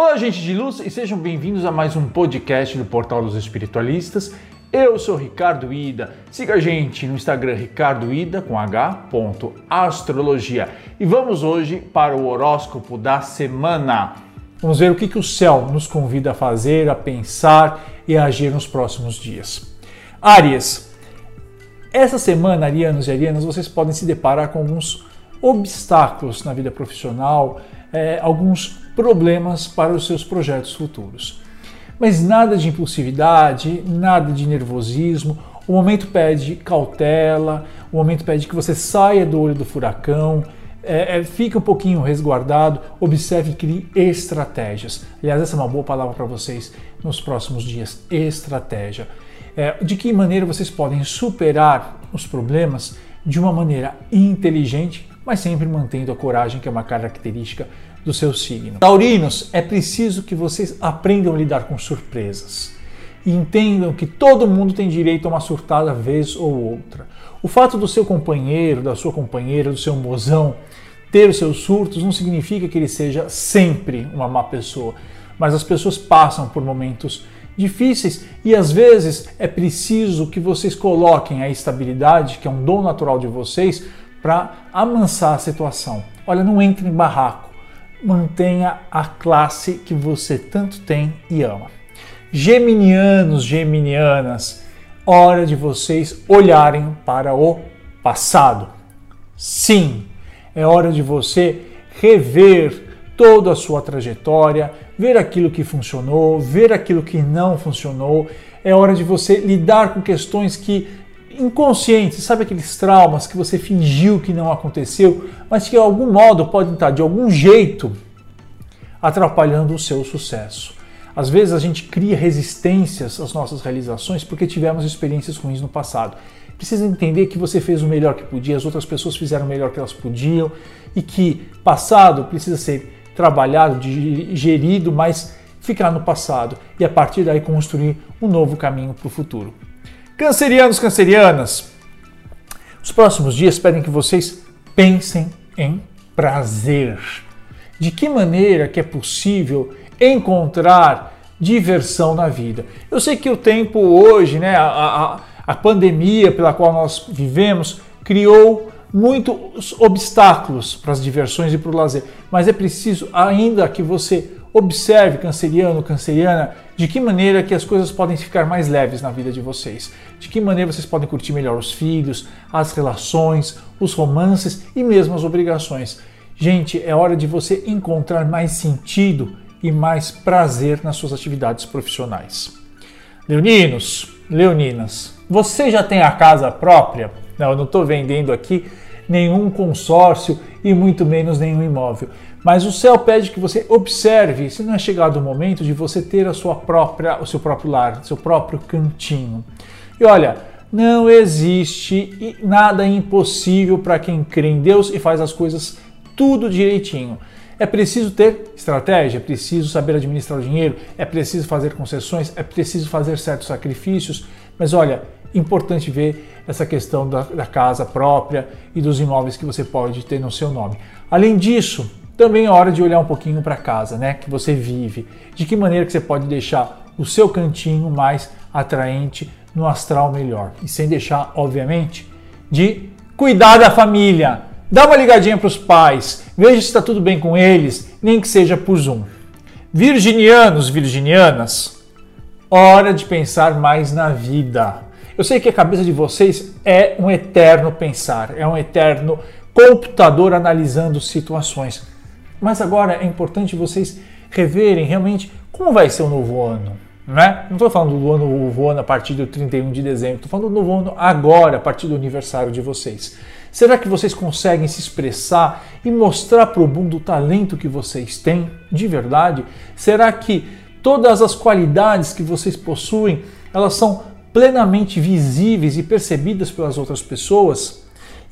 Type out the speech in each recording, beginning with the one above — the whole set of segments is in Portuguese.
Olá, gente de luz, e sejam bem-vindos a mais um podcast do Portal dos Espiritualistas. Eu sou Ricardo Ida. Siga a gente no Instagram Ricardo Ida com H. Astrologia. E vamos hoje para o horóscopo da semana. Vamos ver o que, que o céu nos convida a fazer, a pensar e a agir nos próximos dias. Áries, essa semana, arianos e arianas, vocês podem se deparar com alguns obstáculos na vida profissional, é, alguns problemas para os seus projetos futuros. Mas nada de impulsividade, nada de nervosismo. O momento pede cautela, o momento pede que você saia do olho do furacão, é, é, fique um pouquinho resguardado, observe e crie estratégias. Aliás, essa é uma boa palavra para vocês nos próximos dias: estratégia. É, de que maneira vocês podem superar os problemas de uma maneira inteligente, mas sempre mantendo a coragem, que é uma característica do seu signo. Taurinos, é preciso que vocês aprendam a lidar com surpresas. E entendam que todo mundo tem direito a uma surtada vez ou outra. O fato do seu companheiro, da sua companheira, do seu mozão ter os seus surtos não significa que ele seja sempre uma má pessoa, mas as pessoas passam por momentos difíceis e às vezes é preciso que vocês coloquem a estabilidade, que é um dom natural de vocês, para amansar a situação. Olha, não entre em barraco. Mantenha a classe que você tanto tem e ama. Geminianos, geminianas, hora de vocês olharem para o passado. Sim, é hora de você rever toda a sua trajetória, ver aquilo que funcionou, ver aquilo que não funcionou. É hora de você lidar com questões que inconscientes, sabe aqueles traumas que você fingiu que não aconteceu, mas que de algum modo podem estar de algum jeito atrapalhando o seu sucesso. Às vezes a gente cria resistências às nossas realizações porque tivemos experiências ruins no passado. Precisa entender que você fez o melhor que podia, as outras pessoas fizeram o melhor que elas podiam e que passado precisa ser trabalhado, gerido, mas ficar no passado e a partir daí construir um novo caminho para o futuro. Cancerianos, cancerianas, os próximos dias pedem que vocês pensem em prazer. De que maneira que é possível encontrar diversão na vida. Eu sei que o tempo hoje, né, a, a, a pandemia pela qual nós vivemos, criou muitos obstáculos para as diversões e para o lazer, mas é preciso ainda que você observe, canceriano, canceriana, de que maneira que as coisas podem ficar mais leves na vida de vocês, de que maneira vocês podem curtir melhor os filhos, as relações, os romances e mesmo as obrigações. Gente, é hora de você encontrar mais sentido e mais prazer nas suas atividades profissionais. Leoninos, leoninas, você já tem a casa própria? Não, eu não estou vendendo aqui nenhum consórcio e muito menos nenhum imóvel. Mas o céu pede que você observe se não é chegado o momento de você ter a sua própria, o seu próprio lar, seu próprio cantinho. E olha, não existe nada impossível para quem crê em Deus e faz as coisas tudo direitinho. É preciso ter estratégia, é preciso saber administrar o dinheiro, é preciso fazer concessões, é preciso fazer certos sacrifícios. Mas olha, importante ver essa questão da, da casa própria e dos imóveis que você pode ter no seu nome. Além disso, também é hora de olhar um pouquinho para casa, né, que você vive. De que maneira que você pode deixar o seu cantinho mais atraente, no astral melhor. E sem deixar, obviamente, de cuidar da família. Dá uma ligadinha para os pais, veja se está tudo bem com eles, nem que seja por Zoom. Virginianos, virginianas, hora de pensar mais na vida. Eu sei que a cabeça de vocês é um eterno pensar, é um eterno computador analisando situações. Mas agora é importante vocês reverem realmente como vai ser o novo ano. Né? Não estou falando do ano, novo ano a partir do 31 de dezembro, estou falando do novo ano agora, a partir do aniversário de vocês. Será que vocês conseguem se expressar e mostrar para o mundo o talento que vocês têm de verdade? Será que todas as qualidades que vocês possuem, elas são plenamente visíveis e percebidas pelas outras pessoas?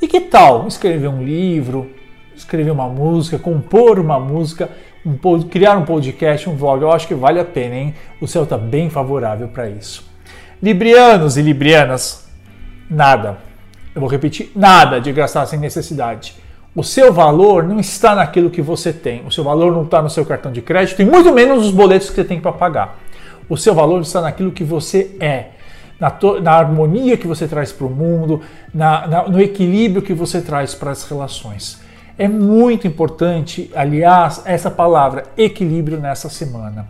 E que tal escrever um livro, escrever uma música, compor uma música, um, criar um podcast, um vlog? Eu acho que vale a pena, hein? O céu está bem favorável para isso. Librianos e librianas, nada eu vou repetir, nada de gastar sem necessidade. o seu valor não está naquilo que você tem. O seu valor não está no seu cartão de crédito e muito menos nos boletos que você tem para pagar. O seu valor está naquilo que você é, na, na harmonia que você traz para o mundo, na, na, no equilíbrio que você traz para as relações. É muito importante, aliás, essa palavra equilíbrio nessa semana.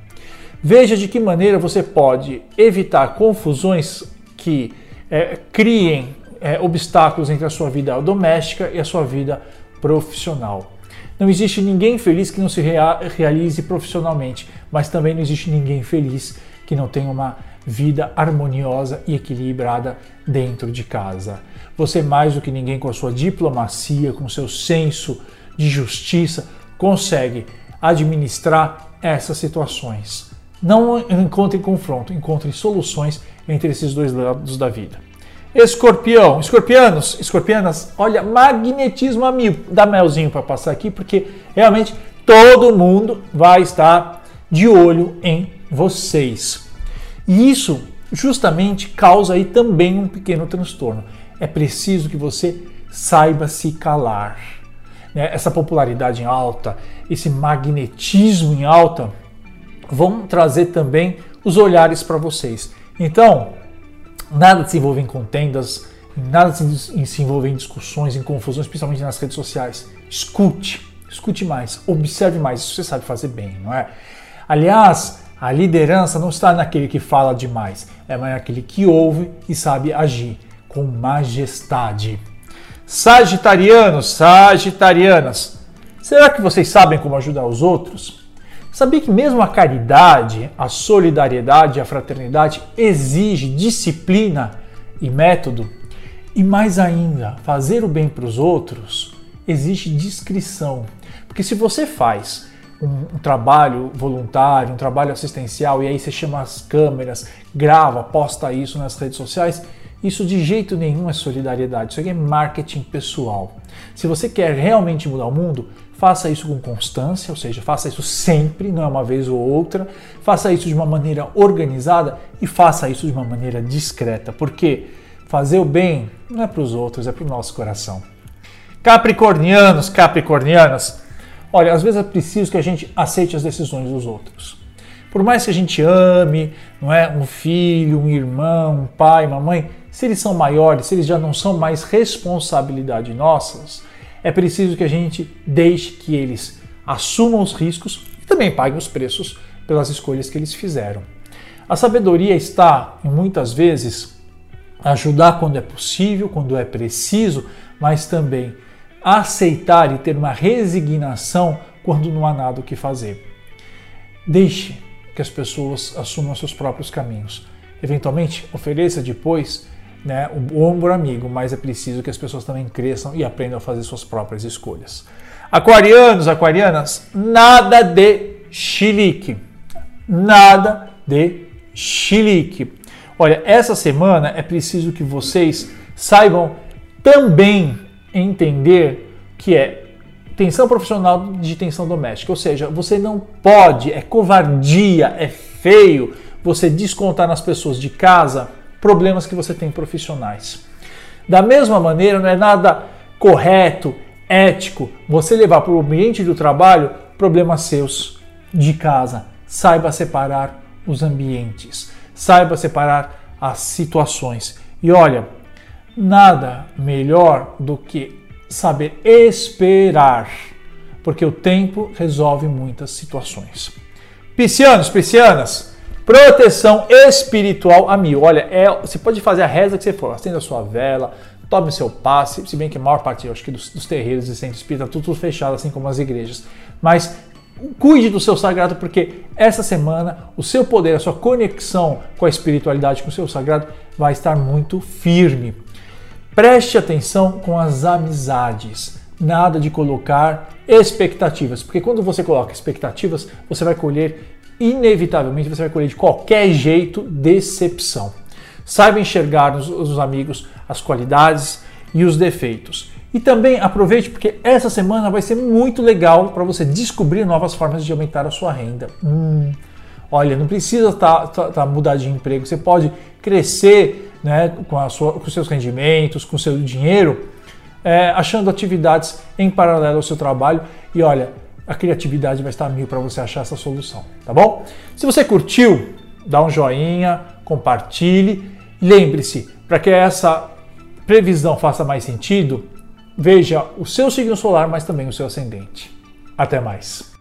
Veja de que maneira você pode evitar confusões que é, criem é, obstáculos entre a sua vida doméstica e a sua vida profissional. Não existe ninguém feliz que não se rea realize profissionalmente, mas também não existe ninguém feliz que não tenha uma vida harmoniosa e equilibrada dentro de casa. Você, mais do que ninguém, com a sua diplomacia, com seu senso de justiça, consegue administrar essas situações. Não encontre confronto, encontre soluções entre esses dois lados da vida. Escorpião, escorpianos, escorpianas, olha, magnetismo amigo. Dá melzinho para passar aqui, porque realmente todo mundo vai estar de olho em vocês. E isso justamente causa aí também um pequeno transtorno. É preciso que você saiba se calar. Né? Essa popularidade em alta, esse magnetismo em alta, vão trazer também os olhares para vocês. Então, nada se envolver em contendas, nada se envolver em discussões, em confusões, principalmente nas redes sociais. Escute, escute mais, observe mais, isso você sabe fazer bem, não é? Aliás, a liderança não está naquele que fala demais, é naquele que ouve e sabe agir com majestade. Sagitarianos, sagitarianas, será que vocês sabem como ajudar os outros? Sabia que mesmo a caridade, a solidariedade, a fraternidade exige disciplina e método? E mais ainda, fazer o bem para os outros exige discrição. Porque se você faz um, um, trabalho voluntário, um trabalho assistencial, e aí você chama as câmeras, grava, posta isso nas redes sociais, isso de jeito nenhum é solidariedade, isso aqui é marketing pessoal. Se você quer realmente mudar o mundo, faça isso com constância, ou seja, faça isso sempre, não é uma vez ou outra, faça isso de uma maneira organizada e faça isso de uma maneira discreta, porque fazer o bem não é para os outros, é para o nosso coração. Capricornianos, capricornianas, olha, às vezes é preciso que a gente aceite as decisões dos outros. Por mais que a gente ame, não é, um filho, um irmão, um pai, uma mãe, se eles são maiores, se eles já não são mais responsabilidade nossas, é preciso que a gente deixe que eles assumam os riscos e também paguem os preços pelas escolhas que eles fizeram. A sabedoria está, muitas vezes, ajudar quando é possível, quando é preciso, mas também aceitar e ter uma resignação quando não há nada o que fazer. Deixe que as pessoas assumam seus próprios caminhos. Eventualmente, ofereça depois né, o ombro amigo, mas é preciso que as pessoas também cresçam e aprendam a fazer suas próprias escolhas. Aquarianos, aquarianas, nada de chilique. Nada de chilique. Olha, essa semana é preciso que vocês saibam também entender que é tensão profissional de tensão doméstica. Ou seja, você não pode, é covardia, é feio você descontar nas pessoas de casa problemas que você tem profissionais. Da mesma maneira, não é nada correto, ético, você levar para o ambiente do trabalho problemas seus de casa. Saiba separar os ambientes, saiba separar as situações. E olha, nada melhor do que saber esperar, porque o tempo resolve muitas situações. Piscianos, piscianas, Proteção espiritual a mil. Olha, é, você pode fazer a reza que você for, acenda a sua vela, tome seu passe, se bem que a maior parte, eu acho que dos, dos terreiros e centros espírita, tudo, tudo fechado, assim como as igrejas. Mas cuide do seu sagrado, porque essa semana o seu poder, a sua conexão com a espiritualidade, com o seu sagrado, vai estar muito firme. Preste atenção com as amizades. Nada de colocar expectativas, porque quando você coloca expectativas, você vai colher inevitavelmente você vai colher de qualquer jeito decepção. Saiba enxergar nos, nos amigos as qualidades e os defeitos. E também aproveite porque essa semana vai ser muito legal para você descobrir novas formas de aumentar a sua renda. Hum, olha, não precisa tá, tá, tá mudar de emprego, você pode crescer né, com, a sua, com seus rendimentos, com seu dinheiro é, achando atividades em paralelo ao seu trabalho e olha, a criatividade vai estar mil para você achar essa solução, tá bom? Se você curtiu, dá um joinha, compartilhe. Lembre-se, para que essa previsão faça mais sentido, veja o seu signo solar, mas também o seu ascendente. Até mais.